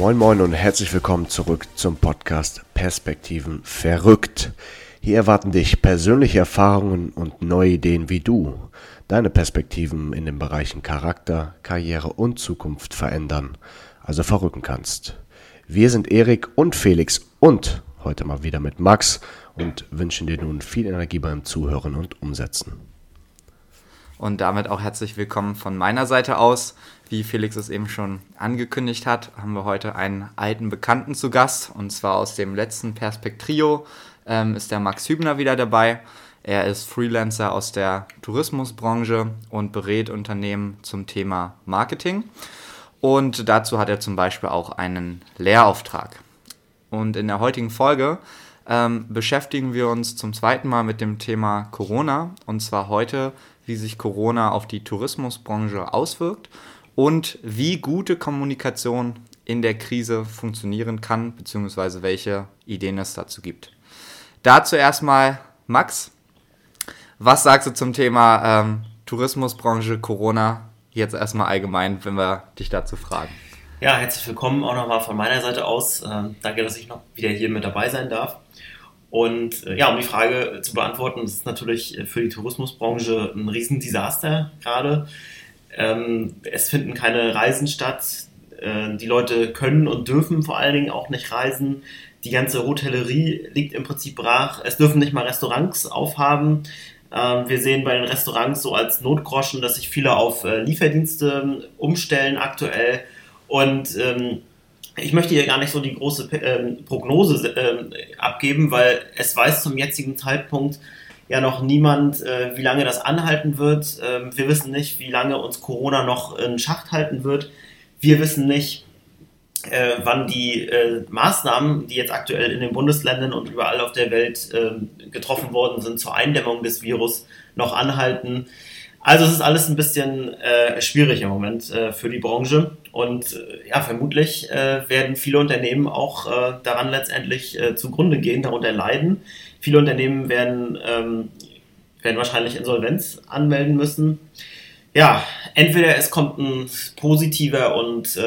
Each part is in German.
Moin Moin und herzlich willkommen zurück zum Podcast Perspektiven verrückt. Hier erwarten dich persönliche Erfahrungen und neue Ideen, wie du deine Perspektiven in den Bereichen Charakter, Karriere und Zukunft verändern, also verrücken kannst. Wir sind Erik und Felix und heute mal wieder mit Max und wünschen dir nun viel Energie beim Zuhören und Umsetzen. Und damit auch herzlich willkommen von meiner Seite aus. Wie Felix es eben schon angekündigt hat, haben wir heute einen alten Bekannten zu Gast. Und zwar aus dem letzten Perspektrio ähm, ist der Max Hübner wieder dabei. Er ist Freelancer aus der Tourismusbranche und berät Unternehmen zum Thema Marketing. Und dazu hat er zum Beispiel auch einen Lehrauftrag. Und in der heutigen Folge ähm, beschäftigen wir uns zum zweiten Mal mit dem Thema Corona. Und zwar heute wie sich Corona auf die Tourismusbranche auswirkt und wie gute Kommunikation in der Krise funktionieren kann, beziehungsweise welche Ideen es dazu gibt. Dazu erstmal Max. Was sagst du zum Thema ähm, Tourismusbranche, Corona? Jetzt erstmal allgemein, wenn wir dich dazu fragen. Ja, herzlich willkommen auch nochmal von meiner Seite aus. Ähm, danke, dass ich noch wieder hier mit dabei sein darf. Und äh, ja, um die Frage zu beantworten, das ist natürlich für die Tourismusbranche ein Riesendesaster gerade. Ähm, es finden keine Reisen statt. Äh, die Leute können und dürfen vor allen Dingen auch nicht reisen. Die ganze Hotellerie liegt im Prinzip brach. Es dürfen nicht mal Restaurants aufhaben. Ähm, wir sehen bei den Restaurants so als Notgroschen, dass sich viele auf äh, Lieferdienste umstellen aktuell. Und ähm, ich möchte hier gar nicht so die große ähm, Prognose ähm, abgeben, weil es weiß zum jetzigen Zeitpunkt ja noch niemand, äh, wie lange das anhalten wird. Ähm, wir wissen nicht, wie lange uns Corona noch in Schacht halten wird. Wir wissen nicht, äh, wann die äh, Maßnahmen, die jetzt aktuell in den Bundesländern und überall auf der Welt ähm, getroffen worden sind zur Eindämmung des Virus, noch anhalten. Also es ist alles ein bisschen äh, schwierig im Moment äh, für die Branche und äh, ja, vermutlich äh, werden viele Unternehmen auch äh, daran letztendlich zugrunde gehen, darunter leiden. Viele Unternehmen werden, ähm, werden wahrscheinlich Insolvenz anmelden müssen. Ja, entweder es kommt ein positiver und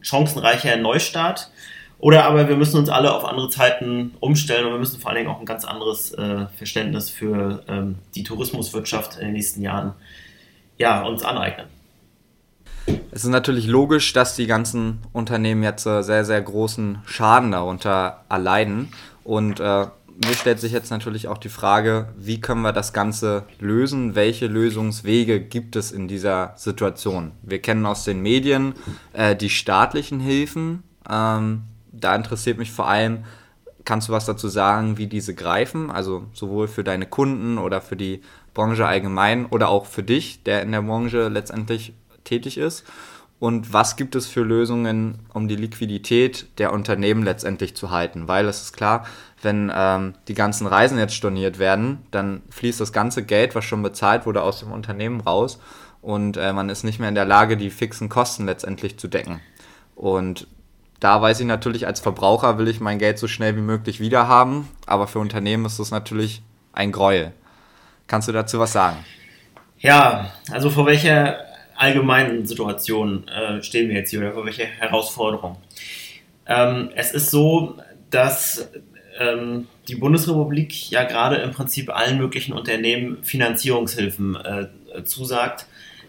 chancenreicher Neustart oder aber wir müssen uns alle auf andere Zeiten umstellen und wir müssen vor allen Dingen auch ein ganz anderes äh, Verständnis für ähm, die Tourismuswirtschaft in den nächsten Jahren ja, uns aneignen. Es ist natürlich logisch, dass die ganzen Unternehmen jetzt sehr, sehr großen Schaden darunter erleiden. Und äh, mir stellt sich jetzt natürlich auch die Frage, wie können wir das Ganze lösen? Welche Lösungswege gibt es in dieser Situation? Wir kennen aus den Medien äh, die staatlichen Hilfen. Ähm, da interessiert mich vor allem, kannst du was dazu sagen, wie diese greifen? Also sowohl für deine Kunden oder für die Branche allgemein oder auch für dich, der in der Branche letztendlich tätig ist. Und was gibt es für Lösungen, um die Liquidität der Unternehmen letztendlich zu halten? Weil es ist klar, wenn ähm, die ganzen Reisen jetzt storniert werden, dann fließt das ganze Geld, was schon bezahlt wurde, aus dem Unternehmen raus und äh, man ist nicht mehr in der Lage, die fixen Kosten letztendlich zu decken. Und da weiß ich natürlich, als Verbraucher will ich mein Geld so schnell wie möglich wieder haben, aber für Unternehmen ist das natürlich ein Gräuel. Kannst du dazu was sagen? Ja, also vor welcher allgemeinen Situation äh, stehen wir jetzt hier oder vor welcher Herausforderung? Ähm, es ist so, dass ähm, die Bundesrepublik ja gerade im Prinzip allen möglichen Unternehmen Finanzierungshilfen äh, zusagt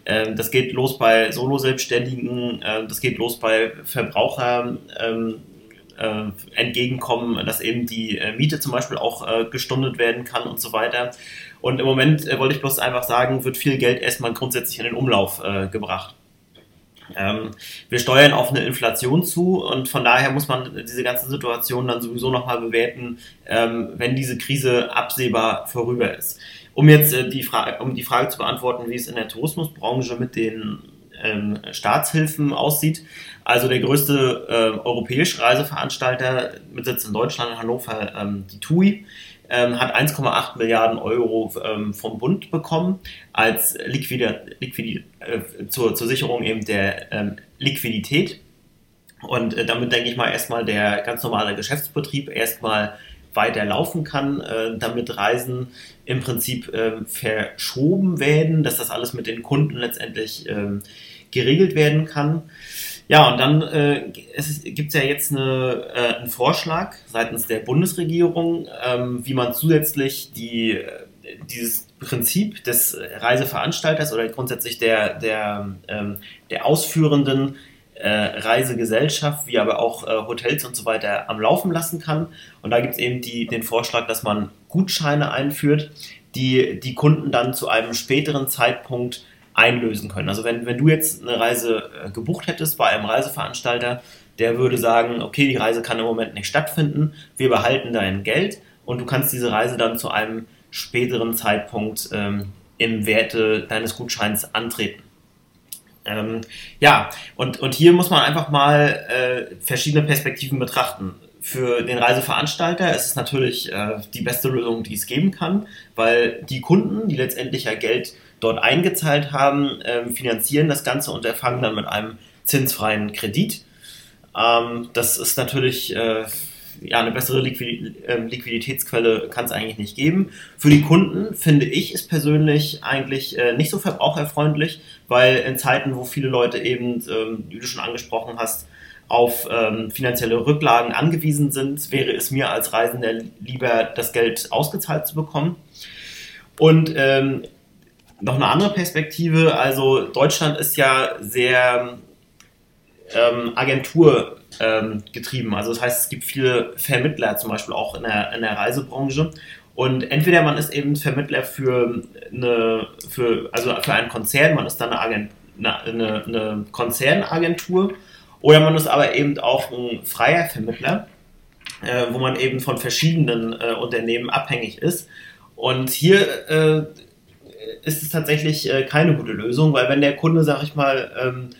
ähm, das geht los bei Solo-Selbstständigen, äh, das geht los bei Verbrauchern. Ähm, äh, entgegenkommen, dass eben die äh, Miete zum Beispiel auch äh, gestundet werden kann und so weiter. Und im Moment äh, wollte ich bloß einfach sagen, wird viel Geld erstmal grundsätzlich in den Umlauf äh, gebracht. Ähm, wir steuern auf eine Inflation zu und von daher muss man diese ganze Situation dann sowieso nochmal bewerten, ähm, wenn diese Krise absehbar vorüber ist. Um jetzt äh, die, Frage, um die Frage zu beantworten, wie es in der Tourismusbranche mit den ähm, Staatshilfen aussieht. Also der größte äh, europäische Reiseveranstalter mit Sitz in Deutschland, in Hannover, ähm, die TUI, ähm, hat 1,8 Milliarden Euro ähm, vom Bund bekommen als Liquid, Liquid äh, zur, zur Sicherung eben der ähm, Liquidität. Und äh, damit denke ich mal erstmal der ganz normale Geschäftsbetrieb erstmal weiter laufen kann, äh, damit Reisen im Prinzip äh, verschoben werden, dass das alles mit den Kunden letztendlich äh, geregelt werden kann. Ja, und dann äh, gibt es ja jetzt eine, äh, einen Vorschlag seitens der Bundesregierung, ähm, wie man zusätzlich die, äh, dieses Prinzip des Reiseveranstalters oder grundsätzlich der, der, ähm, der ausführenden äh, Reisegesellschaft, wie aber auch äh, Hotels und so weiter am Laufen lassen kann. Und da gibt es eben die, den Vorschlag, dass man Gutscheine einführt, die die Kunden dann zu einem späteren Zeitpunkt einlösen können. Also wenn, wenn du jetzt eine Reise äh, gebucht hättest bei einem Reiseveranstalter, der würde sagen, okay, die Reise kann im Moment nicht stattfinden, wir behalten dein Geld und du kannst diese Reise dann zu einem späteren Zeitpunkt ähm, im Werte deines Gutscheins antreten. Ähm, ja, und, und hier muss man einfach mal äh, verschiedene Perspektiven betrachten. Für den Reiseveranstalter ist es natürlich äh, die beste Lösung, die es geben kann, weil die Kunden, die letztendlich ja Geld dort eingezahlt haben, ähm, finanzieren das Ganze und erfangen dann mit einem zinsfreien Kredit. Ähm, das ist natürlich äh, ja, eine bessere ähm, Liquiditätsquelle kann es eigentlich nicht geben. Für die Kunden finde ich es persönlich eigentlich äh, nicht so verbraucherfreundlich, weil in Zeiten, wo viele Leute eben, wie du schon angesprochen hast, auf ähm, finanzielle Rücklagen angewiesen sind, wäre es mir als Reisender lieber, das Geld ausgezahlt zu bekommen. Und ähm, noch eine andere Perspektive, also Deutschland ist ja sehr ähm, Agentur ähm. Also das heißt, es gibt viele Vermittler zum Beispiel auch in der, in der Reisebranche. Und entweder man ist eben Vermittler für eine, für, also für einen Konzern, man ist dann eine, Agent, eine, eine Konzernagentur, oder man ist aber eben auch ein freier Vermittler, äh, wo man eben von verschiedenen äh, Unternehmen abhängig ist. Und hier äh, ist es tatsächlich äh, keine gute Lösung, weil wenn der Kunde, sag ich mal, ähm,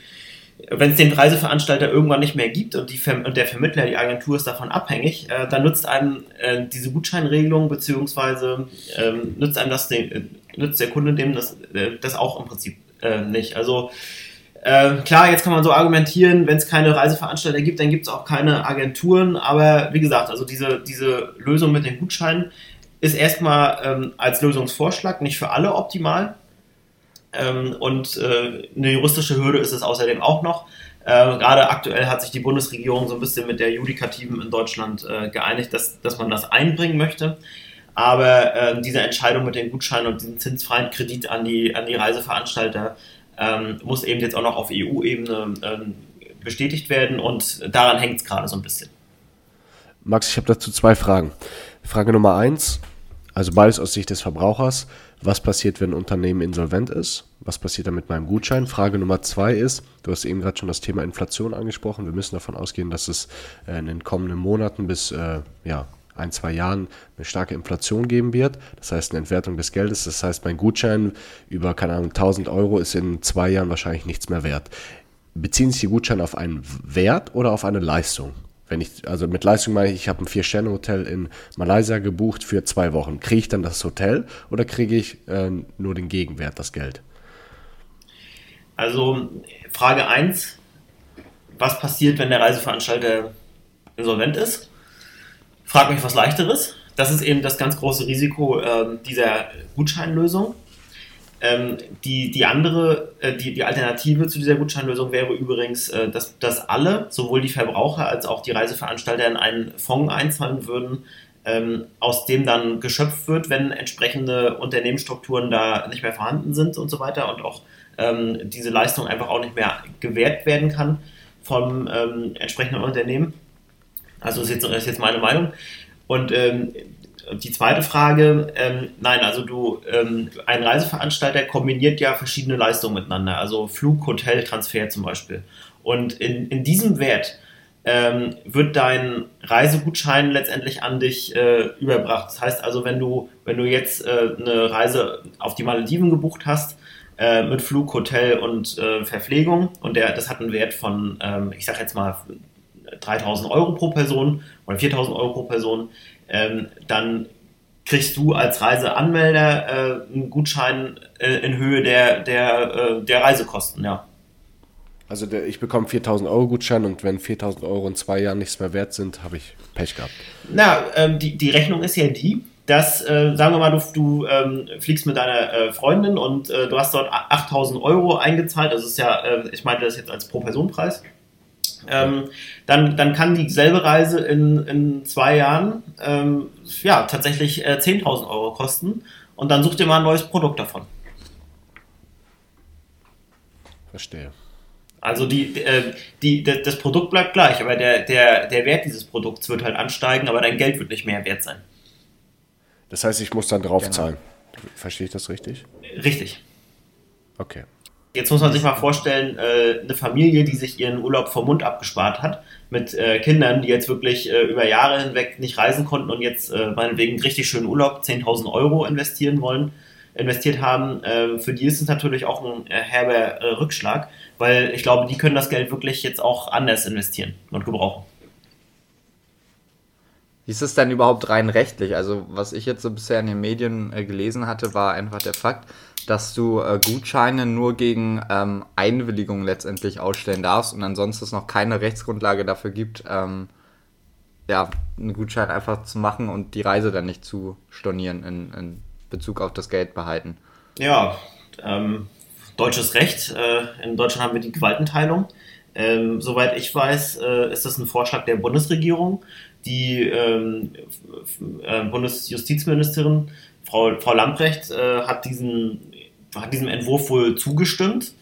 wenn es den Reiseveranstalter irgendwann nicht mehr gibt und, die, und der Vermittler, die Agentur ist davon abhängig, äh, dann nützt einem äh, diese Gutscheinregelung beziehungsweise ähm, nützt einem das, den, äh, nützt der Kunde dem das, äh, das auch im Prinzip äh, nicht. Also äh, klar, jetzt kann man so argumentieren, wenn es keine Reiseveranstalter gibt, dann gibt es auch keine Agenturen, aber wie gesagt, also diese, diese Lösung mit den Gutscheinen ist erstmal ähm, als Lösungsvorschlag nicht für alle optimal. Ähm, und äh, eine juristische Hürde ist es außerdem auch noch. Äh, gerade aktuell hat sich die Bundesregierung so ein bisschen mit der Judikativen in Deutschland äh, geeinigt, dass, dass man das einbringen möchte. Aber äh, diese Entscheidung mit den Gutscheinen und diesem zinsfreien Kredit an die, an die Reiseveranstalter ähm, muss eben jetzt auch noch auf EU-Ebene ähm, bestätigt werden und daran hängt es gerade so ein bisschen. Max, ich habe dazu zwei Fragen. Frage Nummer eins, also beides aus Sicht des Verbrauchers. Was passiert, wenn ein Unternehmen insolvent ist? Was passiert dann mit meinem Gutschein? Frage Nummer zwei ist, du hast eben gerade schon das Thema Inflation angesprochen. Wir müssen davon ausgehen, dass es äh, in den kommenden Monaten bis äh, ja, ein, zwei Jahren eine starke Inflation geben wird. Das heißt, eine Entwertung des Geldes. Das heißt, mein Gutschein über, keine Ahnung, 1000 Euro ist in zwei Jahren wahrscheinlich nichts mehr wert. Beziehen sich die Gutscheine auf einen Wert oder auf eine Leistung? Wenn ich, also mit Leistung meine ich, ich habe ein Vier-Sterne-Hotel in Malaysia gebucht für zwei Wochen. Kriege ich dann das Hotel oder kriege ich äh, nur den Gegenwert, das Geld? Also Frage 1, was passiert, wenn der Reiseveranstalter insolvent ist? Frag mich was leichteres. Das ist eben das ganz große Risiko äh, dieser Gutscheinlösung. Ähm, die, die andere, äh, die, die Alternative zu dieser Gutscheinlösung wäre übrigens, äh, dass, dass alle, sowohl die Verbraucher als auch die Reiseveranstalter in einen Fonds einzahlen würden, ähm, aus dem dann geschöpft wird, wenn entsprechende Unternehmensstrukturen da nicht mehr vorhanden sind und so weiter und auch ähm, diese Leistung einfach auch nicht mehr gewährt werden kann vom ähm, entsprechenden Unternehmen. Also ist jetzt, ist jetzt meine Meinung. Und ähm, die zweite Frage, ähm, nein, also du, ähm, ein Reiseveranstalter kombiniert ja verschiedene Leistungen miteinander, also Flug, Hotel, Transfer zum Beispiel. Und in, in diesem Wert ähm, wird dein Reisegutschein letztendlich an dich äh, überbracht. Das heißt also, wenn du, wenn du jetzt äh, eine Reise auf die Malediven gebucht hast, äh, mit Flug, Hotel und äh, Verpflegung und der, das hat einen Wert von, ähm, ich sag jetzt mal, 3000 Euro pro Person oder 4000 Euro pro Person, ähm, dann kriegst du als Reiseanmelder äh, einen Gutschein äh, in Höhe der, der, äh, der Reisekosten, ja. Also der, ich bekomme 4000 Euro Gutschein und wenn 4000 Euro in zwei Jahren nichts mehr wert sind, habe ich Pech gehabt. Na, ähm, die, die Rechnung ist ja die, dass, äh, sagen wir mal, du, du ähm, fliegst mit deiner äh, Freundin und äh, du hast dort 8000 Euro eingezahlt. Das ist ja, äh, ich meine das jetzt als Pro-Person-Preis. Ähm, dann, dann kann dieselbe Reise in, in zwei Jahren ähm, ja, tatsächlich äh, 10.000 Euro kosten und dann sucht ihr mal ein neues Produkt davon. Verstehe. Also die, äh, die, das Produkt bleibt gleich, aber der, der, der Wert dieses Produkts wird halt ansteigen, aber dein Geld wird nicht mehr wert sein. Das heißt, ich muss dann drauf genau. zahlen. Verstehe ich das richtig? Richtig. Okay. Jetzt muss man sich mal vorstellen, äh, eine Familie, die sich ihren Urlaub vom Mund abgespart hat, mit äh, Kindern, die jetzt wirklich äh, über Jahre hinweg nicht reisen konnten und jetzt äh, meinetwegen richtig schönen Urlaub, 10.000 Euro investieren wollen, investiert haben, äh, für die ist es natürlich auch ein äh, herber äh, Rückschlag, weil ich glaube, die können das Geld wirklich jetzt auch anders investieren und gebrauchen. Wie ist es denn überhaupt rein rechtlich? Also, was ich jetzt so bisher in den Medien äh, gelesen hatte, war einfach der Fakt, dass du äh, Gutscheine nur gegen ähm, Einwilligung letztendlich ausstellen darfst und ansonsten es noch keine Rechtsgrundlage dafür gibt, ähm, ja, einen Gutschein einfach zu machen und die Reise dann nicht zu stornieren in, in Bezug auf das Geld behalten. Ja, ähm, deutsches Recht. Äh, in Deutschland haben wir die Gewaltenteilung. Ähm, soweit ich weiß, äh, ist das ein Vorschlag der Bundesregierung. Die ähm, äh, Bundesjustizministerin Frau, Frau Lamprecht äh, hat, diesen, hat diesem Entwurf wohl zugestimmt.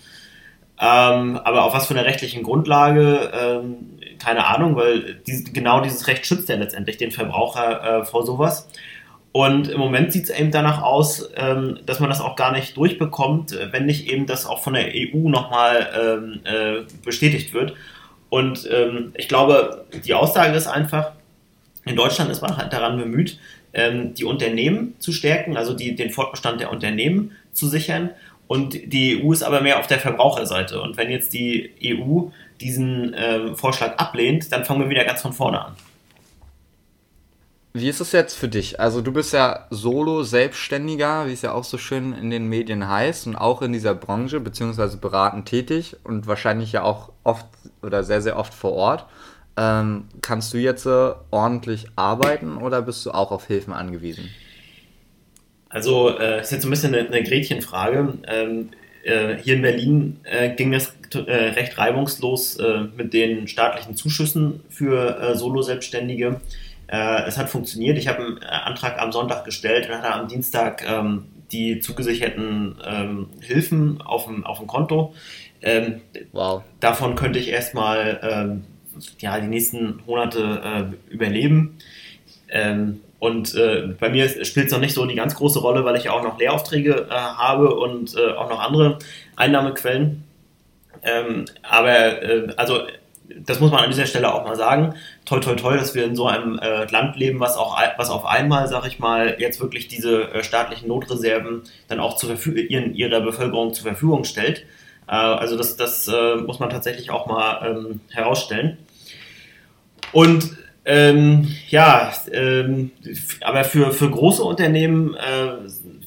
Ähm, aber auf was für eine rechtlichen Grundlage, ähm, keine Ahnung, weil die, genau dieses Recht schützt ja letztendlich den Verbraucher äh, vor sowas. Und im Moment sieht es eben danach aus, ähm, dass man das auch gar nicht durchbekommt, wenn nicht eben das auch von der EU nochmal ähm, äh, bestätigt wird. Und ähm, ich glaube, die Aussage ist einfach, in Deutschland ist man halt daran bemüht, ähm, die Unternehmen zu stärken, also die, den Fortbestand der Unternehmen zu sichern. Und die EU ist aber mehr auf der Verbraucherseite. Und wenn jetzt die EU diesen ähm, Vorschlag ablehnt, dann fangen wir wieder ganz von vorne an. Wie ist es jetzt für dich? Also du bist ja Solo-Selbstständiger, wie es ja auch so schön in den Medien heißt und auch in dieser Branche beziehungsweise beratend tätig und wahrscheinlich ja auch oft oder sehr, sehr oft vor Ort. Ähm, kannst du jetzt äh, ordentlich arbeiten oder bist du auch auf Hilfen angewiesen? Also äh, ist jetzt so ein bisschen eine, eine Gretchenfrage. Ähm, äh, hier in Berlin äh, ging das äh, recht reibungslos äh, mit den staatlichen Zuschüssen für äh, Solo-Selbstständige. Es hat funktioniert. Ich habe einen Antrag am Sonntag gestellt und hatte am Dienstag ähm, die zugesicherten ähm, Hilfen auf dem, auf dem Konto. Ähm, wow. Davon könnte ich erstmal ähm, ja, die nächsten Monate äh, überleben. Ähm, und äh, bei mir spielt es noch nicht so die ganz große Rolle, weil ich auch noch Lehraufträge äh, habe und äh, auch noch andere Einnahmequellen. Ähm, aber äh, also das muss man an dieser Stelle auch mal sagen. Toll, toll, toll, dass wir in so einem äh, Land leben, was auch was auf einmal, sag ich mal, jetzt wirklich diese staatlichen Notreserven dann auch zur ihren, ihrer Bevölkerung zur Verfügung stellt. Also das, das muss man tatsächlich auch mal ähm, herausstellen. Und ähm, ja, ähm, aber für, für große Unternehmen, äh,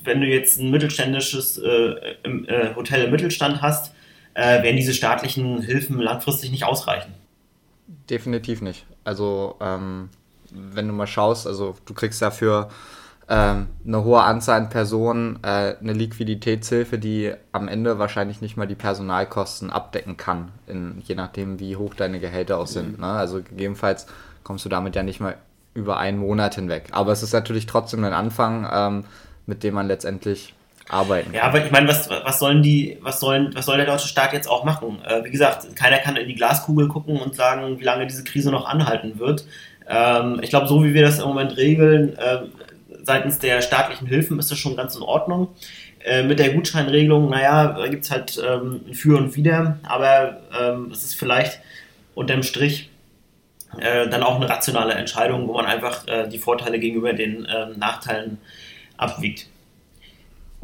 wenn du jetzt ein mittelständisches äh, äh, Hotel im Mittelstand hast, äh, werden diese staatlichen Hilfen langfristig nicht ausreichen. Definitiv nicht. Also ähm, wenn du mal schaust, also du kriegst dafür ähm, eine hohe Anzahl an Personen äh, eine Liquiditätshilfe, die am Ende wahrscheinlich nicht mal die Personalkosten abdecken kann, in, je nachdem, wie hoch deine Gehälter auch sind. Mhm. Ne? Also gegebenenfalls kommst du damit ja nicht mal über einen Monat hinweg. Aber es ist natürlich trotzdem ein Anfang, ähm, mit dem man letztendlich arbeiten. Ja, aber ich meine, was, was sollen die, was sollen, was soll der deutsche Staat jetzt auch machen? Äh, wie gesagt, keiner kann in die Glaskugel gucken und sagen, wie lange diese Krise noch anhalten wird. Ähm, ich glaube, so wie wir das im Moment regeln, äh, seitens der staatlichen Hilfen ist das schon ganz in Ordnung. Äh, mit der Gutscheinregelung, naja, da gibt es halt ähm, ein Für und Wider, aber ähm, es ist vielleicht unterm Strich äh, dann auch eine rationale Entscheidung, wo man einfach äh, die Vorteile gegenüber den ähm, Nachteilen abwiegt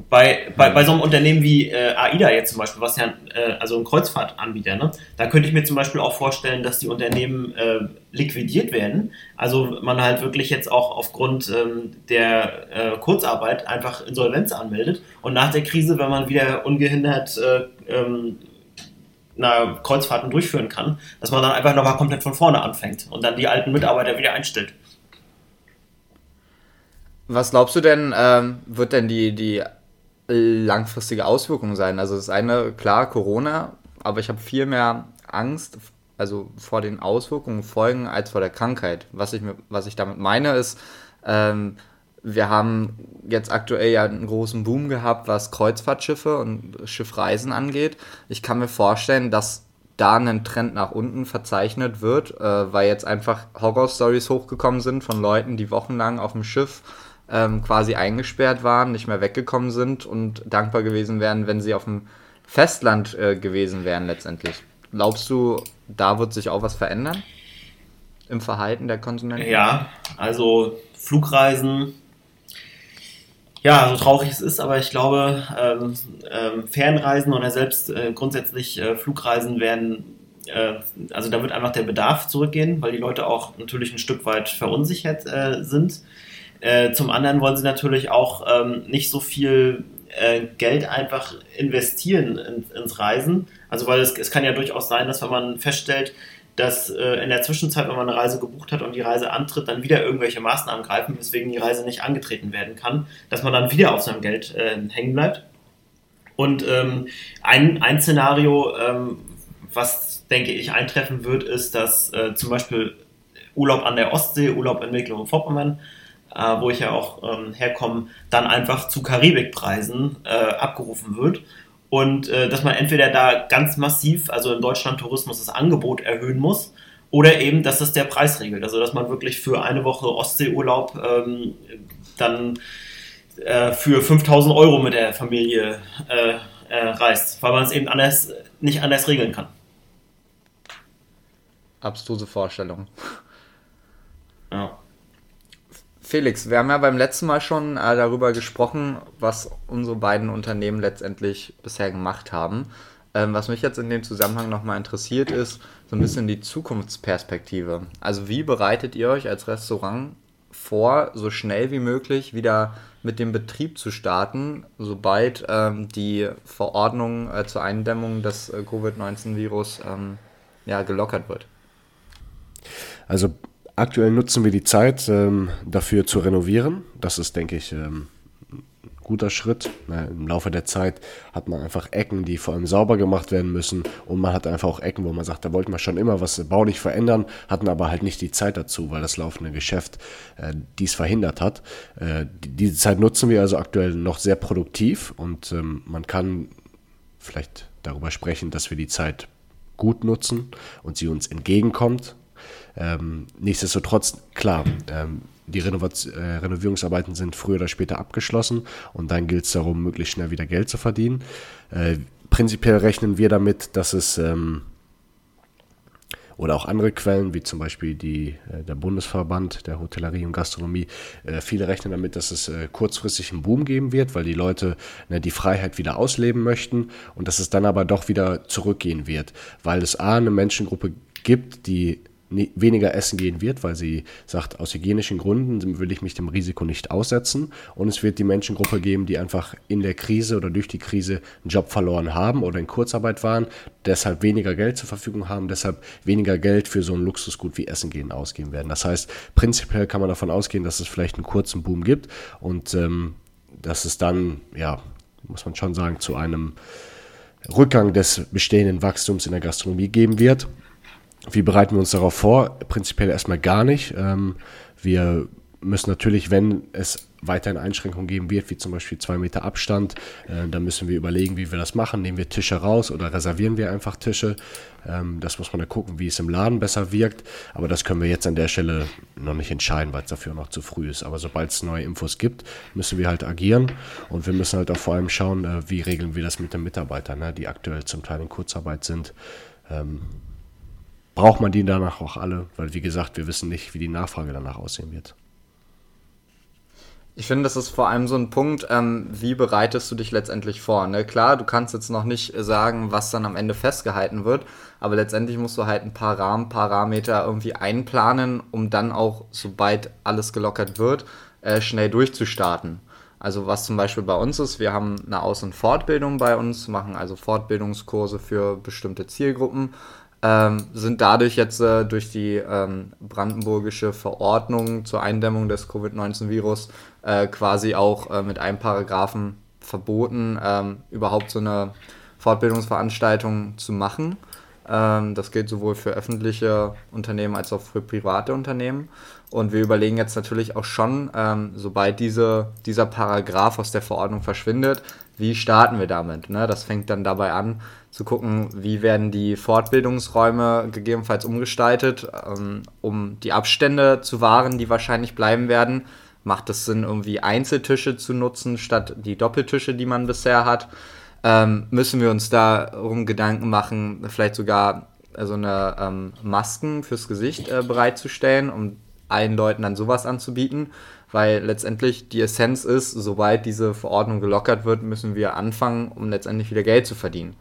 bei, bei, bei so einem Unternehmen wie äh, AIDA jetzt zum Beispiel, was ja äh, also ein Kreuzfahrtanbieter, ne, da könnte ich mir zum Beispiel auch vorstellen, dass die Unternehmen äh, liquidiert werden. Also man halt wirklich jetzt auch aufgrund ähm, der äh, Kurzarbeit einfach Insolvenz anmeldet und nach der Krise, wenn man wieder ungehindert äh, ähm, na, Kreuzfahrten durchführen kann, dass man dann einfach nochmal komplett von vorne anfängt und dann die alten Mitarbeiter wieder einstellt. Was glaubst du denn, ähm, wird denn die, die langfristige Auswirkungen sein. Also das eine, klar, Corona, aber ich habe viel mehr Angst also vor den Auswirkungen, Folgen als vor der Krankheit. Was ich, was ich damit meine ist, ähm, wir haben jetzt aktuell ja einen großen Boom gehabt, was Kreuzfahrtschiffe und Schiffreisen angeht. Ich kann mir vorstellen, dass da ein Trend nach unten verzeichnet wird, äh, weil jetzt einfach Horror-Stories hochgekommen sind von Leuten, die wochenlang auf dem Schiff ähm, quasi eingesperrt waren, nicht mehr weggekommen sind und dankbar gewesen wären, wenn sie auf dem Festland äh, gewesen wären letztendlich. Glaubst du, da wird sich auch was verändern im Verhalten der Konsumenten? Ja, also Flugreisen, ja, so traurig es ist, aber ich glaube, ähm, ähm, Fernreisen oder selbst äh, grundsätzlich äh, Flugreisen werden, äh, also da wird einfach der Bedarf zurückgehen, weil die Leute auch natürlich ein Stück weit verunsichert äh, sind. Äh, zum anderen wollen sie natürlich auch ähm, nicht so viel äh, Geld einfach investieren in, ins Reisen. Also weil es, es kann ja durchaus sein, dass wenn man feststellt, dass äh, in der Zwischenzeit, wenn man eine Reise gebucht hat und die Reise antritt, dann wieder irgendwelche Maßnahmen greifen, weswegen die Reise nicht angetreten werden kann, dass man dann wieder auf seinem Geld äh, hängen bleibt. Und ähm, ein, ein Szenario, ähm, was denke ich eintreffen wird, ist, dass äh, zum Beispiel Urlaub an der Ostsee, Urlaub in Mecklenburg-Vorpommern, äh, wo ich ja auch ähm, herkomme, dann einfach zu Karibikpreisen äh, abgerufen wird und äh, dass man entweder da ganz massiv, also in Deutschland Tourismus, das Angebot erhöhen muss oder eben, dass das der Preis regelt. Also dass man wirklich für eine Woche Ostseeurlaub ähm, dann äh, für 5000 Euro mit der Familie äh, reist, weil man es eben anders, nicht anders regeln kann. Abstruse Vorstellung. Ja. Felix, wir haben ja beim letzten Mal schon äh, darüber gesprochen, was unsere beiden Unternehmen letztendlich bisher gemacht haben. Ähm, was mich jetzt in dem Zusammenhang nochmal interessiert, ist so ein bisschen die Zukunftsperspektive. Also wie bereitet ihr euch als Restaurant vor, so schnell wie möglich wieder mit dem Betrieb zu starten, sobald ähm, die Verordnung äh, zur Eindämmung des äh, Covid-19-Virus ähm, ja, gelockert wird? Also Aktuell nutzen wir die Zeit ähm, dafür zu renovieren. Das ist, denke ich, ähm, ein guter Schritt. Im Laufe der Zeit hat man einfach Ecken, die vor allem sauber gemacht werden müssen. Und man hat einfach auch Ecken, wo man sagt, da wollten wir schon immer was baulich verändern, hatten aber halt nicht die Zeit dazu, weil das laufende Geschäft äh, dies verhindert hat. Äh, die, diese Zeit nutzen wir also aktuell noch sehr produktiv und ähm, man kann vielleicht darüber sprechen, dass wir die Zeit gut nutzen und sie uns entgegenkommt ähm, nichtsdestotrotz, klar, ähm, die Renovat äh, Renovierungsarbeiten sind früher oder später abgeschlossen und dann gilt es darum, möglichst schnell wieder Geld zu verdienen. Äh, prinzipiell rechnen wir damit, dass es ähm, oder auch andere Quellen, wie zum Beispiel die, äh, der Bundesverband der Hotellerie und Gastronomie, äh, viele rechnen damit, dass es äh, kurzfristig einen Boom geben wird, weil die Leute ne, die Freiheit wieder ausleben möchten und dass es dann aber doch wieder zurückgehen wird, weil es A, eine Menschengruppe gibt, die weniger essen gehen wird, weil sie sagt, aus hygienischen Gründen will ich mich dem Risiko nicht aussetzen. Und es wird die Menschengruppe geben, die einfach in der Krise oder durch die Krise einen Job verloren haben oder in Kurzarbeit waren, deshalb weniger Geld zur Verfügung haben, deshalb weniger Geld für so ein Luxusgut wie Essen gehen ausgeben werden. Das heißt, prinzipiell kann man davon ausgehen, dass es vielleicht einen kurzen Boom gibt und ähm, dass es dann, ja, muss man schon sagen, zu einem Rückgang des bestehenden Wachstums in der Gastronomie geben wird. Wie bereiten wir uns darauf vor? Prinzipiell erstmal gar nicht. Ähm, wir müssen natürlich, wenn es weiterhin Einschränkungen geben wird, wie zum Beispiel zwei Meter Abstand, äh, dann müssen wir überlegen, wie wir das machen. Nehmen wir Tische raus oder reservieren wir einfach Tische? Ähm, das muss man dann gucken, wie es im Laden besser wirkt. Aber das können wir jetzt an der Stelle noch nicht entscheiden, weil es dafür noch zu früh ist. Aber sobald es neue Infos gibt, müssen wir halt agieren. Und wir müssen halt auch vor allem schauen, äh, wie regeln wir das mit den Mitarbeitern, ne, die aktuell zum Teil in Kurzarbeit sind. Ähm, braucht man die danach auch alle, weil wie gesagt, wir wissen nicht, wie die Nachfrage danach aussehen wird. Ich finde, das ist vor allem so ein Punkt, ähm, wie bereitest du dich letztendlich vor? Ne? Klar, du kannst jetzt noch nicht sagen, was dann am Ende festgehalten wird, aber letztendlich musst du halt ein paar Rahmenparameter irgendwie einplanen, um dann auch, sobald alles gelockert wird, äh, schnell durchzustarten. Also was zum Beispiel bei uns ist, wir haben eine Aus- und Fortbildung bei uns, machen also Fortbildungskurse für bestimmte Zielgruppen ähm, sind dadurch jetzt äh, durch die ähm, brandenburgische Verordnung zur Eindämmung des Covid-19-Virus äh, quasi auch äh, mit einem Paragraphen verboten, ähm, überhaupt so eine Fortbildungsveranstaltung zu machen. Ähm, das gilt sowohl für öffentliche Unternehmen als auch für private Unternehmen. Und wir überlegen jetzt natürlich auch schon, ähm, sobald diese, dieser Paragraph aus der Verordnung verschwindet, wie starten wir damit? Ne? Das fängt dann dabei an, zu gucken, wie werden die Fortbildungsräume gegebenenfalls umgestaltet, ähm, um die Abstände zu wahren, die wahrscheinlich bleiben werden. Macht es Sinn, irgendwie Einzeltische zu nutzen, statt die Doppeltische, die man bisher hat? Ähm, müssen wir uns darum Gedanken machen, vielleicht sogar so also eine ähm, Masken fürs Gesicht äh, bereitzustellen, um allen Leuten dann sowas anzubieten? Weil letztendlich die Essenz ist, sobald diese Verordnung gelockert wird, müssen wir anfangen, um letztendlich wieder Geld zu verdienen.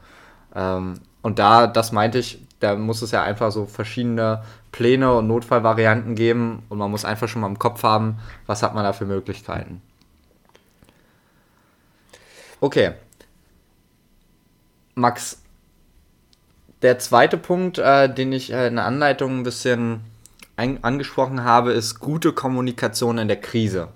Ähm, und da, das meinte ich, da muss es ja einfach so verschiedene Pläne und Notfallvarianten geben und man muss einfach schon mal im Kopf haben, was hat man da für Möglichkeiten. Okay. Max, der zweite Punkt, äh, den ich äh, in der Anleitung ein bisschen angesprochen habe, ist gute Kommunikation in der Krise.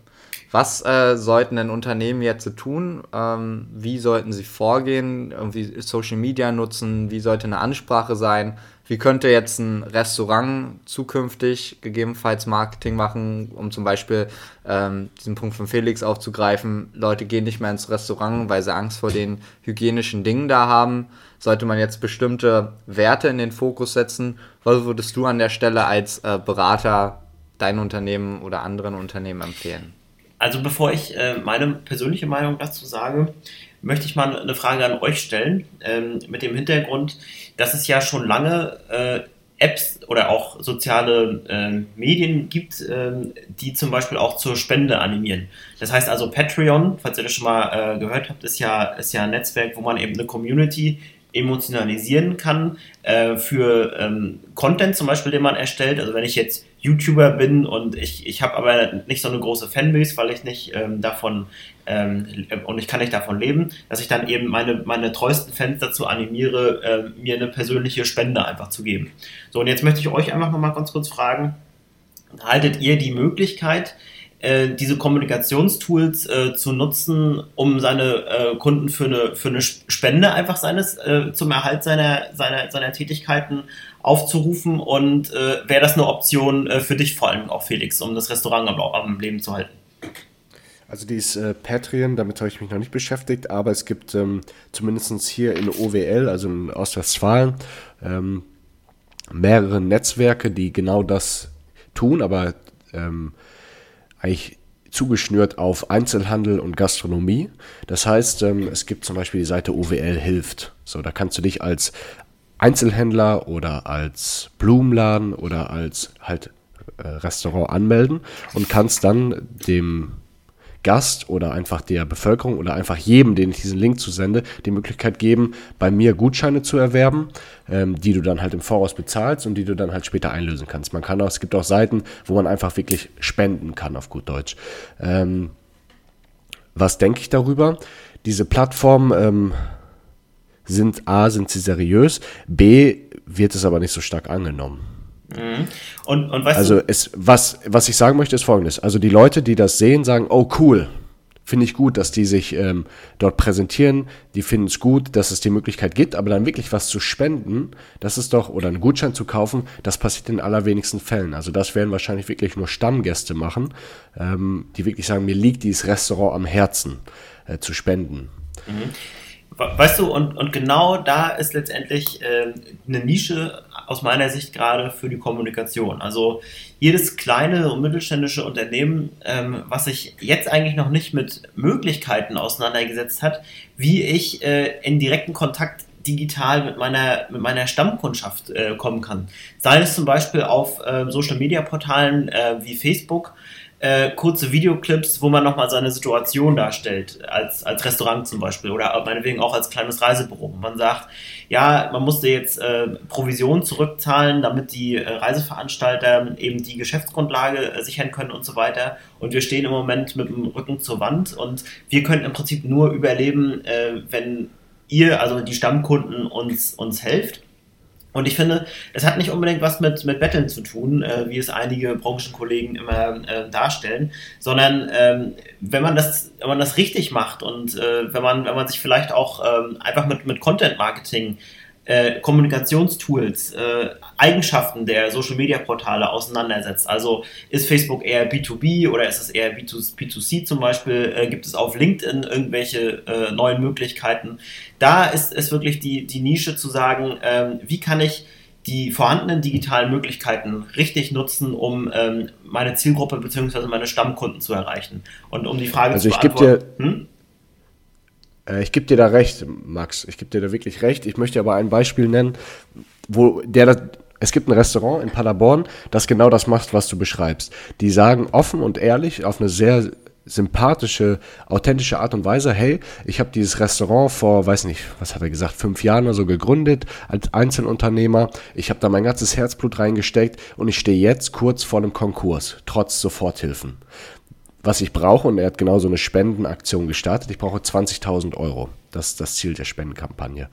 Was äh, sollten denn Unternehmen jetzt tun? Ähm, wie sollten sie vorgehen? Irgendwie Social Media nutzen? Wie sollte eine Ansprache sein? Wie könnte jetzt ein Restaurant zukünftig gegebenenfalls Marketing machen, um zum Beispiel ähm, diesen Punkt von Felix aufzugreifen? Leute gehen nicht mehr ins Restaurant, weil sie Angst vor den hygienischen Dingen da haben. Sollte man jetzt bestimmte Werte in den Fokus setzen? Was würdest du an der Stelle als äh, Berater dein Unternehmen oder anderen Unternehmen empfehlen? Also bevor ich äh, meine persönliche Meinung dazu sage, möchte ich mal eine Frage an euch stellen, ähm, mit dem Hintergrund, dass es ja schon lange äh, Apps oder auch soziale äh, Medien gibt, äh, die zum Beispiel auch zur Spende animieren. Das heißt also Patreon, falls ihr das schon mal äh, gehört habt, ist ja, ist ja ein Netzwerk, wo man eben eine Community emotionalisieren kann äh, für ähm, Content zum Beispiel, den man erstellt. Also wenn ich jetzt YouTuber bin und ich, ich habe aber nicht so eine große Fanbase, weil ich nicht ähm, davon ähm, und ich kann nicht davon leben, dass ich dann eben meine, meine treuesten Fans dazu animiere, äh, mir eine persönliche Spende einfach zu geben. So, und jetzt möchte ich euch einfach nochmal ganz kurz fragen, haltet ihr die Möglichkeit, äh, diese Kommunikationstools äh, zu nutzen, um seine äh, Kunden für eine, für eine Spende einfach seines, äh, zum Erhalt seiner, seiner, seiner Tätigkeiten aufzurufen und äh, wäre das eine Option für dich vor allem auch, Felix, um das Restaurant am, am Leben zu halten? Also dieses äh, Patreon, damit habe ich mich noch nicht beschäftigt, aber es gibt ähm, zumindest hier in OWL, also in Ostwestfalen, ähm, mehrere Netzwerke, die genau das tun, aber ähm, eigentlich zugeschnürt auf Einzelhandel und Gastronomie. Das heißt, ähm, es gibt zum Beispiel die Seite OWL hilft. So, da kannst du dich als Einzelhändler oder als Blumenladen oder als halt äh, Restaurant anmelden und kannst dann dem Gast oder einfach der Bevölkerung oder einfach jedem, den ich diesen Link zusende, die Möglichkeit geben, bei mir Gutscheine zu erwerben, ähm, die du dann halt im Voraus bezahlst und die du dann halt später einlösen kannst. Man kann auch, es gibt auch Seiten, wo man einfach wirklich spenden kann, auf gut Deutsch. Ähm, was denke ich darüber? Diese Plattformen ähm, sind A, sind sie seriös, B, wird es aber nicht so stark angenommen. Mhm. Und, und also du, es, was, was ich sagen möchte, ist folgendes. Also die Leute, die das sehen, sagen, oh cool, finde ich gut, dass die sich ähm, dort präsentieren. Die finden es gut, dass es die Möglichkeit gibt, aber dann wirklich was zu spenden, das ist doch, oder einen Gutschein zu kaufen, das passiert in allerwenigsten Fällen. Also das werden wahrscheinlich wirklich nur Stammgäste machen, ähm, die wirklich sagen, mir liegt dieses Restaurant am Herzen äh, zu spenden. Mhm. Weißt du, und, und genau da ist letztendlich äh, eine Nische aus meiner Sicht gerade für die Kommunikation. Also jedes kleine und mittelständische Unternehmen, ähm, was sich jetzt eigentlich noch nicht mit Möglichkeiten auseinandergesetzt hat, wie ich äh, in direkten Kontakt digital mit meiner, mit meiner Stammkundschaft äh, kommen kann. Sei es zum Beispiel auf äh, Social-Media-Portalen äh, wie Facebook, äh, kurze Videoclips, wo man nochmal seine Situation darstellt, als, als Restaurant zum Beispiel oder meinetwegen auch als kleines Reisebüro. Man sagt, ja, man musste jetzt äh, Provision zurückzahlen, damit die äh, Reiseveranstalter eben die Geschäftsgrundlage äh, sichern können und so weiter. Und wir stehen im Moment mit dem Rücken zur Wand und wir können im Prinzip nur überleben, äh, wenn ihr, also die Stammkunden, uns, uns helft. Und ich finde, es hat nicht unbedingt was mit, mit Betteln zu tun, äh, wie es einige Branchenkollegen immer äh, darstellen, sondern ähm, wenn, man das, wenn man das richtig macht und äh, wenn, man, wenn man sich vielleicht auch ähm, einfach mit, mit Content-Marketing äh, Kommunikationstools, äh, Eigenschaften der Social-Media-Portale auseinandersetzt. Also ist Facebook eher B2B oder ist es eher B2C zum Beispiel? Äh, gibt es auf LinkedIn irgendwelche äh, neuen Möglichkeiten? Da ist es wirklich die, die Nische zu sagen, ähm, wie kann ich die vorhandenen digitalen Möglichkeiten richtig nutzen, um ähm, meine Zielgruppe bzw. meine Stammkunden zu erreichen. Und um die Frage also zu beantworten. Dir, hm? Äh, ich gebe dir da recht, Max. Ich gebe dir da wirklich recht. Ich möchte aber ein Beispiel nennen, wo der es gibt ein Restaurant in Paderborn, das genau das macht, was du beschreibst. Die sagen offen und ehrlich auf eine sehr sympathische, authentische Art und Weise, hey, ich habe dieses Restaurant vor, weiß nicht, was hat er gesagt, fünf Jahren oder so gegründet als Einzelunternehmer. Ich habe da mein ganzes Herzblut reingesteckt und ich stehe jetzt kurz vor einem Konkurs, trotz Soforthilfen was ich brauche, und er hat genau so eine Spendenaktion gestartet, ich brauche 20.000 Euro. Das ist das Ziel der Spendenkampagne.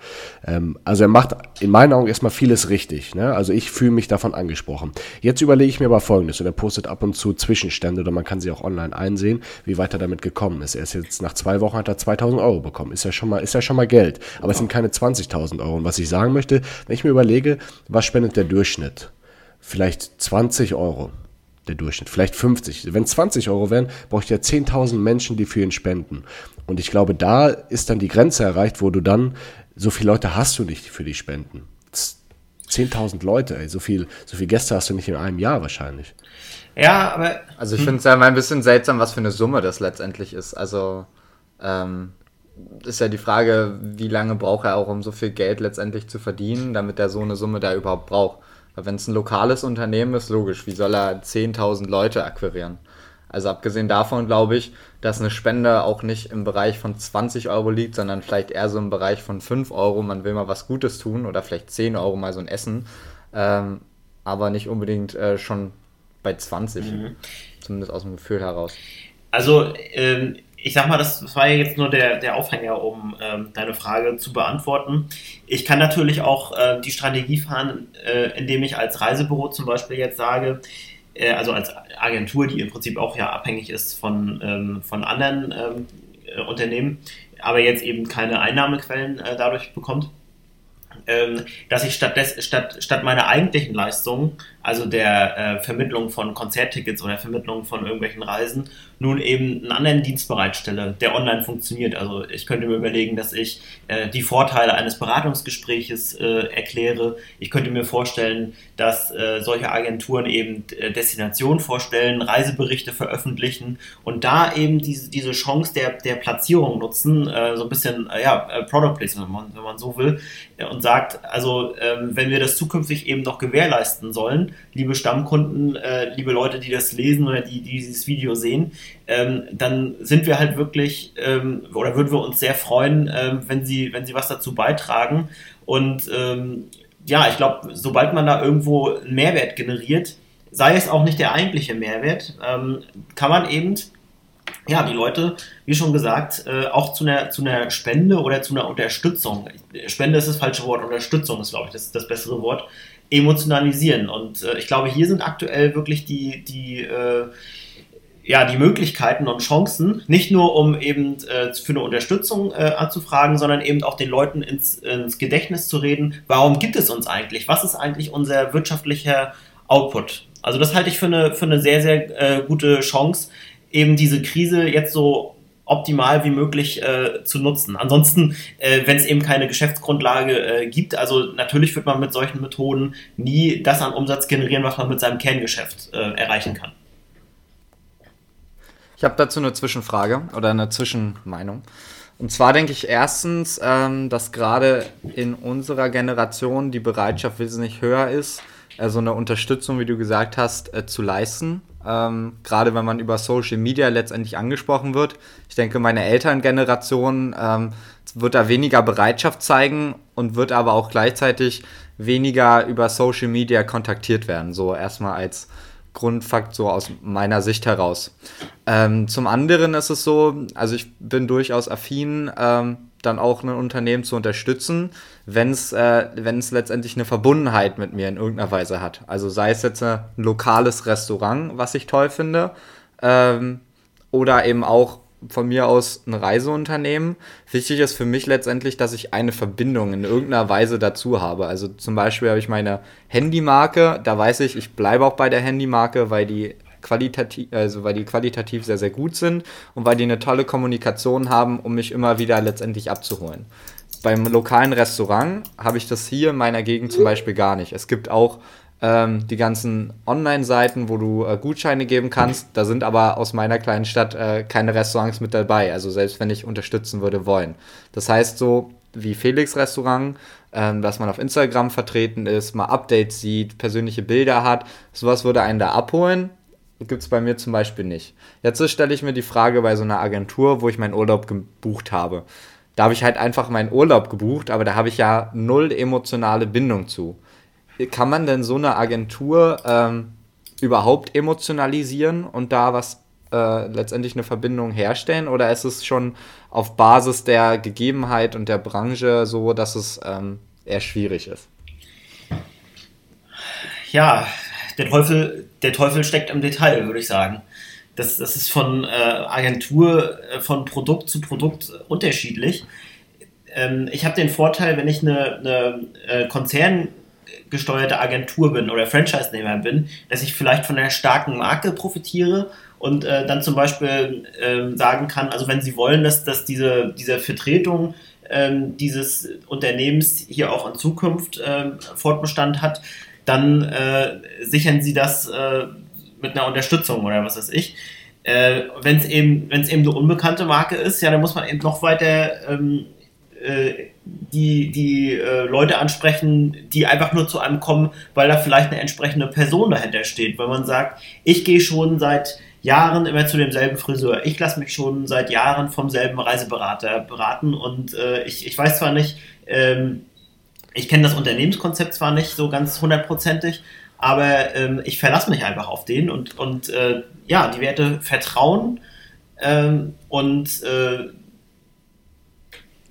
Ähm, also er macht in meinen Augen erstmal vieles richtig. Ne? Also ich fühle mich davon angesprochen. Jetzt überlege ich mir aber Folgendes, und er postet ab und zu Zwischenstände, oder man kann sie auch online einsehen, wie weit er damit gekommen ist. Er ist jetzt nach zwei Wochen hat er 2.000 Euro bekommen. Ist ja schon mal, ist ja schon mal Geld. Aber es sind keine 20.000 Euro. Und was ich sagen möchte, wenn ich mir überlege, was spendet der Durchschnitt? Vielleicht 20 Euro der Durchschnitt. Vielleicht 50. Wenn 20 Euro wären, brauche ich ja 10.000 Menschen, die für ihn spenden. Und ich glaube, da ist dann die Grenze erreicht, wo du dann, so viele Leute hast du nicht, für die spenden. 10.000 Leute, ey, so viel, so viel Gäste hast du nicht in einem Jahr wahrscheinlich. Ja, aber. Also ich finde es ja mal ein bisschen seltsam, was für eine Summe das letztendlich ist. Also, ähm, ist ja die Frage, wie lange braucht er auch, um so viel Geld letztendlich zu verdienen, damit er so eine Summe da überhaupt braucht. Wenn es ein lokales Unternehmen ist, logisch, wie soll er 10.000 Leute akquirieren? Also abgesehen davon glaube ich, dass eine Spende auch nicht im Bereich von 20 Euro liegt, sondern vielleicht eher so im Bereich von 5 Euro. Man will mal was Gutes tun oder vielleicht 10 Euro mal so ein Essen. Ähm, aber nicht unbedingt äh, schon bei 20. Mhm. Zumindest aus dem Gefühl heraus. Also ähm, ich sag mal, das, war ja jetzt nur der, der Aufhänger, um ähm, deine Frage zu beantworten. Ich kann natürlich auch äh, die Strategie fahren, äh, indem ich als Reisebüro zum Beispiel jetzt sage, äh, also als Agentur, die im Prinzip auch ja abhängig ist von, ähm, von anderen ähm, äh, Unternehmen, aber jetzt eben keine Einnahmequellen äh, dadurch bekommt ähm, dass ich statt, des, statt, statt meiner eigentlichen Leistung, also der äh, Vermittlung von Konzerttickets oder Vermittlung von irgendwelchen Reisen, nun eben einen anderen Dienst bereitstelle, der online funktioniert. Also ich könnte mir überlegen, dass ich äh, die Vorteile eines Beratungsgespräches äh, erkläre. Ich könnte mir vorstellen, dass äh, solche Agenturen eben äh, Destinationen vorstellen, Reiseberichte veröffentlichen und da eben diese, diese Chance der, der Platzierung nutzen, äh, so ein bisschen ja, Product Placement, wenn man, wenn man so will, und sagt, also ähm, wenn wir das zukünftig eben noch gewährleisten sollen, liebe Stammkunden, äh, liebe Leute, die das lesen oder die, die dieses Video sehen, ähm, dann sind wir halt wirklich ähm, oder würden wir uns sehr freuen, ähm, wenn sie, wenn sie was dazu beitragen. Und ähm, ja, ich glaube, sobald man da irgendwo einen Mehrwert generiert, sei es auch nicht der eigentliche Mehrwert, ähm, kann man eben ja, die Leute, wie schon gesagt, äh, auch zu einer, zu einer Spende oder zu einer Unterstützung, Spende ist das falsche Wort, Unterstützung ist, glaube ich, das, das bessere Wort, emotionalisieren. Und äh, ich glaube, hier sind aktuell wirklich die, die, äh, ja, die Möglichkeiten und Chancen, nicht nur um eben äh, für eine Unterstützung äh, anzufragen, sondern eben auch den Leuten ins, ins Gedächtnis zu reden, warum gibt es uns eigentlich? Was ist eigentlich unser wirtschaftlicher Output? Also das halte ich für eine, für eine sehr, sehr äh, gute Chance, eben diese Krise jetzt so optimal wie möglich äh, zu nutzen. Ansonsten, äh, wenn es eben keine Geschäftsgrundlage äh, gibt, also natürlich wird man mit solchen Methoden nie das an Umsatz generieren, was man mit seinem Kerngeschäft äh, erreichen kann. Ich habe dazu eine Zwischenfrage oder eine Zwischenmeinung. Und zwar denke ich erstens, ähm, dass gerade in unserer Generation die Bereitschaft wesentlich höher ist, äh, so eine Unterstützung, wie du gesagt hast, äh, zu leisten. Ähm, gerade wenn man über Social Media letztendlich angesprochen wird. Ich denke, meine Elterngeneration ähm, wird da weniger Bereitschaft zeigen und wird aber auch gleichzeitig weniger über Social Media kontaktiert werden. So erstmal als Grundfakt so aus meiner Sicht heraus. Ähm, zum anderen ist es so, also ich bin durchaus affin, ähm, dann auch ein Unternehmen zu unterstützen, wenn es äh, letztendlich eine Verbundenheit mit mir in irgendeiner Weise hat. Also sei es jetzt ein lokales Restaurant, was ich toll finde, ähm, oder eben auch von mir aus ein Reiseunternehmen. Wichtig ist für mich letztendlich, dass ich eine Verbindung in irgendeiner Weise dazu habe. Also zum Beispiel habe ich meine Handymarke, da weiß ich, ich bleibe auch bei der Handymarke, weil die qualitativ, also weil die qualitativ sehr, sehr gut sind und weil die eine tolle Kommunikation haben, um mich immer wieder letztendlich abzuholen. Beim lokalen Restaurant habe ich das hier in meiner Gegend zum Beispiel gar nicht. Es gibt auch ähm, die ganzen Online-Seiten, wo du äh, Gutscheine geben kannst. Da sind aber aus meiner kleinen Stadt äh, keine Restaurants mit dabei. Also selbst wenn ich unterstützen würde wollen. Das heißt so wie Felix Restaurant, ähm, dass man auf Instagram vertreten ist, mal Updates sieht, persönliche Bilder hat. Sowas würde einen da abholen. Gibt es bei mir zum Beispiel nicht. Jetzt stelle ich mir die Frage bei so einer Agentur, wo ich meinen Urlaub gebucht habe. Da habe ich halt einfach meinen Urlaub gebucht, aber da habe ich ja null emotionale Bindung zu kann man denn so eine Agentur ähm, überhaupt emotionalisieren und da was äh, letztendlich eine Verbindung herstellen? Oder ist es schon auf Basis der Gegebenheit und der Branche so, dass es ähm, eher schwierig ist? Ja, der Teufel, der Teufel steckt im Detail, würde ich sagen. Das, das ist von äh, Agentur, äh, von Produkt zu Produkt unterschiedlich. Ähm, ich habe den Vorteil, wenn ich eine, eine äh, Konzern gesteuerte Agentur bin oder Franchise-Nehmer bin, dass ich vielleicht von einer starken Marke profitiere und äh, dann zum Beispiel äh, sagen kann, also wenn Sie wollen, dass, dass diese, diese Vertretung äh, dieses Unternehmens hier auch in Zukunft ähm, Fortbestand hat, dann äh, sichern Sie das äh, mit einer Unterstützung oder was weiß ich. Äh, wenn es eben, wenn es eben eine unbekannte Marke ist, ja, dann muss man eben noch weiter ähm, äh, die, die äh, Leute ansprechen, die einfach nur zu einem kommen, weil da vielleicht eine entsprechende Person dahinter steht. Wenn man sagt, ich gehe schon seit Jahren immer zu demselben Friseur, ich lasse mich schon seit Jahren vom selben Reiseberater beraten und äh, ich, ich weiß zwar nicht, ähm, ich kenne das Unternehmenskonzept zwar nicht so ganz hundertprozentig, aber ähm, ich verlasse mich einfach auf den und, und äh, ja, die Werte Vertrauen ähm, und äh,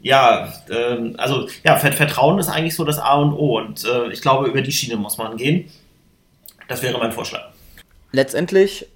ja, äh, also ja, Vertrauen ist eigentlich so das A und O und äh, ich glaube, über die Schiene muss man gehen. Das wäre mein Vorschlag. Letztendlich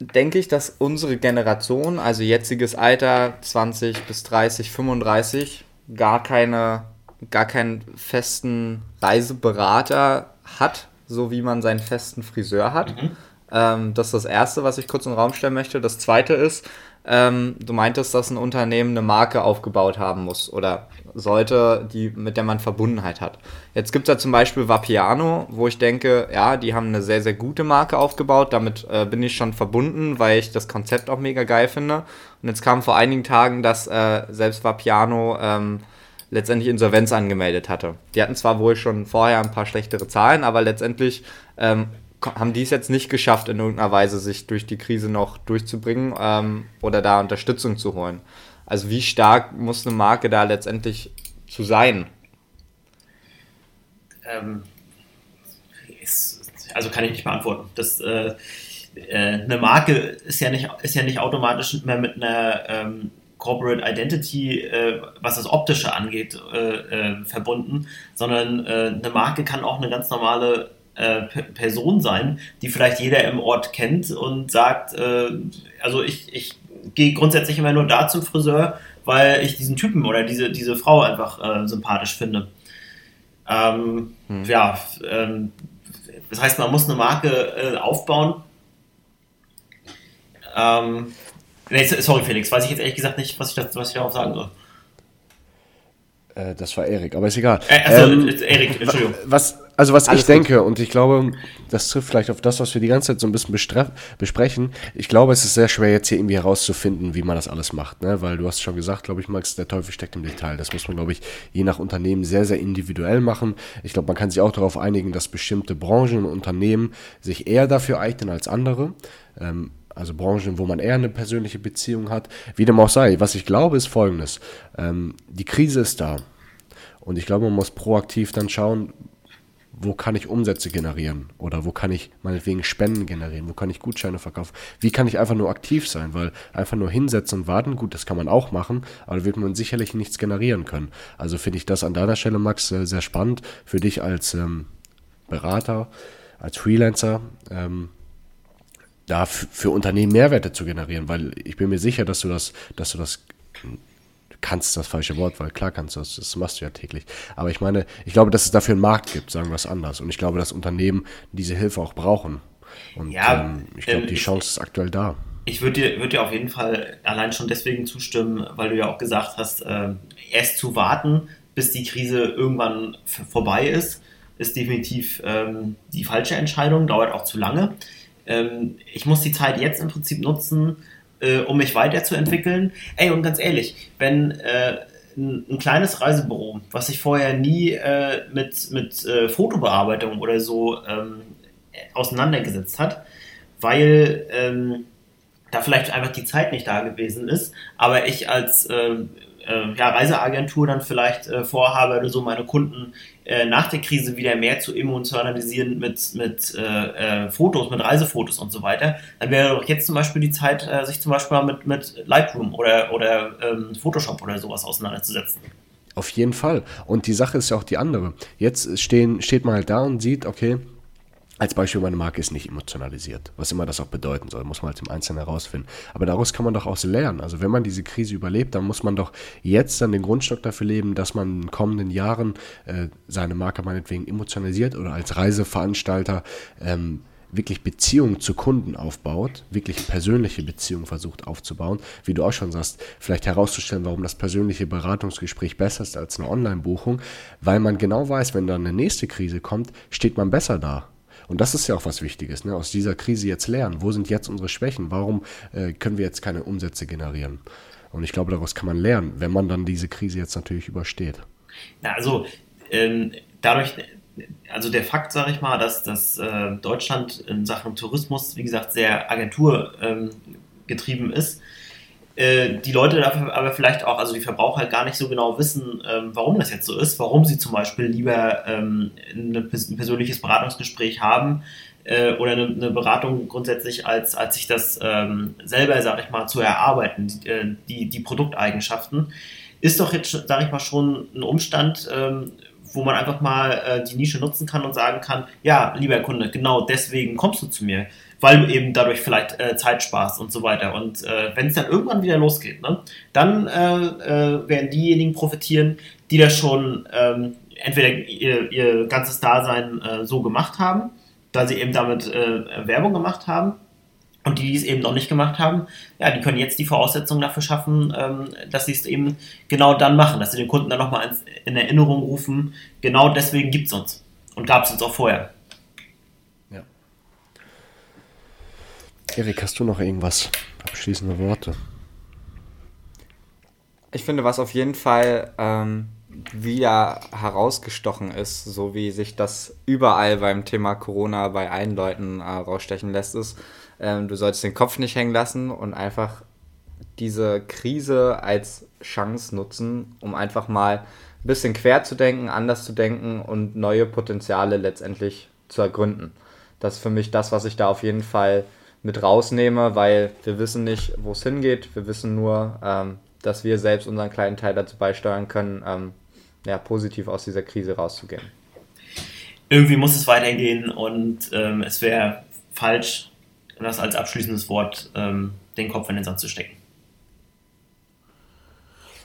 denke ich, dass unsere Generation, also jetziges Alter 20 bis 30, 35, gar keine, gar keinen festen Reiseberater hat, so wie man seinen festen Friseur hat. Mhm. Ähm, das ist das Erste, was ich kurz in den Raum stellen möchte. Das Zweite ist, ähm, du meintest, dass ein Unternehmen eine Marke aufgebaut haben muss oder sollte, die, mit der man Verbundenheit hat. Jetzt gibt es ja zum Beispiel Vapiano, wo ich denke, ja, die haben eine sehr, sehr gute Marke aufgebaut. Damit äh, bin ich schon verbunden, weil ich das Konzept auch mega geil finde. Und jetzt kam vor einigen Tagen, dass äh, selbst Vapiano ähm, letztendlich Insolvenz angemeldet hatte. Die hatten zwar wohl schon vorher ein paar schlechtere Zahlen, aber letztendlich ähm, haben die es jetzt nicht geschafft, in irgendeiner Weise sich durch die Krise noch durchzubringen ähm, oder da Unterstützung zu holen. Also wie stark muss eine Marke da letztendlich zu sein? Ähm, ist, also kann ich nicht beantworten. Das, äh, äh, eine Marke ist ja nicht, ist ja nicht automatisch mehr mit einer ähm, Corporate Identity, äh, was das Optische angeht, äh, äh, verbunden, sondern äh, eine Marke kann auch eine ganz normale äh, Person sein, die vielleicht jeder im Ort kennt und sagt, äh, also ich, ich gehe grundsätzlich immer nur da zum Friseur, weil ich diesen Typen oder diese, diese Frau einfach sympathisch finde. Ähm, hm. Ja, ähm, das heißt, man muss eine Marke aufbauen. Ähm, nee, sorry, Felix, weiß ich jetzt ehrlich gesagt nicht, was ich, das, was ich darauf sagen soll. Äh, das war Erik, aber ist egal. Äh, also, ähm, Erik, Entschuldigung. Was, also was Alles ich denke, und ich glaube, das trifft vielleicht auf das, was wir die ganze Zeit so ein bisschen besprechen. Ich glaube, es ist sehr schwer, jetzt hier irgendwie herauszufinden, wie man das alles macht, ne? Weil du hast schon gesagt, glaube ich, Max, der Teufel steckt im Detail. Das muss man, glaube ich, je nach Unternehmen sehr, sehr individuell machen. Ich glaube, man kann sich auch darauf einigen, dass bestimmte Branchen und Unternehmen sich eher dafür eignen als andere. Ähm, also Branchen, wo man eher eine persönliche Beziehung hat. Wie dem auch sei. Was ich glaube, ist folgendes. Ähm, die Krise ist da. Und ich glaube, man muss proaktiv dann schauen, wo kann ich Umsätze generieren oder wo kann ich meinetwegen Spenden generieren, wo kann ich Gutscheine verkaufen, wie kann ich einfach nur aktiv sein, weil einfach nur hinsetzen und warten, gut, das kann man auch machen, aber da wird man sicherlich nichts generieren können. Also finde ich das an deiner Stelle, Max, sehr spannend für dich als ähm, Berater, als Freelancer. Ähm, da für Unternehmen Mehrwerte zu generieren, weil ich bin mir sicher, dass du das, dass du das kannst das falsche Wort, weil klar kannst du das, das machst du ja täglich. Aber ich meine, ich glaube, dass es dafür einen Markt gibt, sagen wir es anders. Und ich glaube, dass Unternehmen diese Hilfe auch brauchen. Und ja, ähm, ich glaube, ähm, die Chance ist aktuell da. Ich würde dir, würd dir auf jeden Fall allein schon deswegen zustimmen, weil du ja auch gesagt hast, äh, erst zu warten, bis die Krise irgendwann vorbei ist, ist definitiv ähm, die falsche Entscheidung, dauert auch zu lange. Ähm, ich muss die Zeit jetzt im Prinzip nutzen, äh, um mich weiterzuentwickeln. Ey, und ganz ehrlich, wenn äh, ein, ein, kleines Reisebüro, was sich vorher nie äh, mit, mit äh, Fotobearbeitung oder so ähm, auseinandergesetzt hat, weil ähm, da vielleicht einfach die Zeit nicht da gewesen ist, aber ich als ähm, äh, ja, Reiseagentur dann vielleicht äh, vorhabe, oder so meine Kunden äh, nach der Krise wieder mehr zu emotionalisieren mit, mit äh, äh, Fotos, mit Reisefotos und so weiter, dann wäre doch jetzt zum Beispiel die Zeit, äh, sich zum Beispiel mit, mit Lightroom oder, oder ähm, Photoshop oder sowas auseinanderzusetzen. Auf jeden Fall. Und die Sache ist ja auch die andere. Jetzt stehen, steht man halt da und sieht, okay, als Beispiel, meine Marke ist nicht emotionalisiert. Was immer das auch bedeuten soll, muss man halt im Einzelnen herausfinden. Aber daraus kann man doch auch lernen. Also wenn man diese Krise überlebt, dann muss man doch jetzt dann den Grundstock dafür leben, dass man in den kommenden Jahren äh, seine Marke meinetwegen emotionalisiert oder als Reiseveranstalter ähm, wirklich Beziehungen zu Kunden aufbaut, wirklich persönliche Beziehungen versucht aufzubauen, wie du auch schon sagst, vielleicht herauszustellen, warum das persönliche Beratungsgespräch besser ist als eine Online-Buchung, weil man genau weiß, wenn dann eine nächste Krise kommt, steht man besser da und das ist ja auch was Wichtiges, ne? aus dieser Krise jetzt lernen. Wo sind jetzt unsere Schwächen? Warum äh, können wir jetzt keine Umsätze generieren? Und ich glaube, daraus kann man lernen, wenn man dann diese Krise jetzt natürlich übersteht. Ja, also ähm, dadurch, also der Fakt, sage ich mal, dass, dass äh, Deutschland in Sachen Tourismus, wie gesagt, sehr agenturgetrieben ähm, ist, die Leute dafür aber vielleicht auch, also die Verbraucher gar nicht so genau wissen, ähm, warum das jetzt so ist, warum sie zum Beispiel lieber ähm, ein persönliches Beratungsgespräch haben äh, oder eine, Beratung grundsätzlich, als, als sich das ähm, selber, sag ich mal, zu erarbeiten, die, äh, die, die Produkteigenschaften, ist doch jetzt, sag ich mal, schon ein Umstand, wo man einfach mal äh, die Nische nutzen kann und sagen kann, ja, lieber Kunde, genau deswegen kommst du zu mir weil du eben dadurch vielleicht äh, Zeit sparst und so weiter. Und äh, wenn es dann irgendwann wieder losgeht, ne, dann äh, äh, werden diejenigen profitieren, die das schon ähm, entweder ihr, ihr, ganzes Dasein äh, so gemacht haben, da sie eben damit äh, Werbung gemacht haben. Und die, die es eben noch nicht gemacht haben, ja, die können jetzt die Voraussetzungen dafür schaffen, ähm, dass sie es eben genau dann machen, dass sie den Kunden dann nochmal in Erinnerung rufen, genau deswegen gibt es uns. Und gab es uns auch vorher. Erik, hast du noch irgendwas? Abschließende Worte. Ich finde, was auf jeden Fall ähm, wieder herausgestochen ist, so wie sich das überall beim Thema Corona bei allen Leuten äh, rausstechen lässt, ist, ähm, du solltest den Kopf nicht hängen lassen und einfach diese Krise als Chance nutzen, um einfach mal ein bisschen quer zu denken, anders zu denken und neue Potenziale letztendlich zu ergründen. Das ist für mich das, was ich da auf jeden Fall mit rausnehme, weil wir wissen nicht, wo es hingeht. Wir wissen nur, ähm, dass wir selbst unseren kleinen Teil dazu beisteuern können, ähm, ja, positiv aus dieser Krise rauszugehen. Irgendwie muss es weitergehen und ähm, es wäre falsch, das als abschließendes Wort ähm, den Kopf in den Sand zu stecken.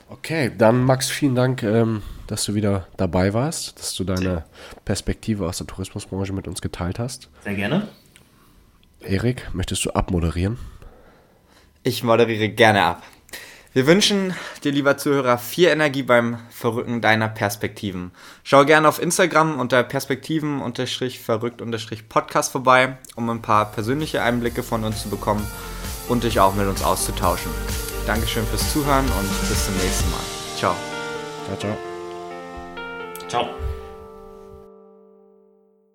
Okay, dann Max, vielen Dank, ähm, dass du wieder dabei warst, dass du deine Perspektive aus der Tourismusbranche mit uns geteilt hast. Sehr gerne. Erik, möchtest du abmoderieren? Ich moderiere gerne ab. Wir wünschen dir, lieber Zuhörer, viel Energie beim Verrücken deiner Perspektiven. Schau gerne auf Instagram unter Perspektiven-verrückt-podcast vorbei, um ein paar persönliche Einblicke von uns zu bekommen und dich auch mit uns auszutauschen. Dankeschön fürs Zuhören und bis zum nächsten Mal. Ciao. Ciao, ciao. Ciao.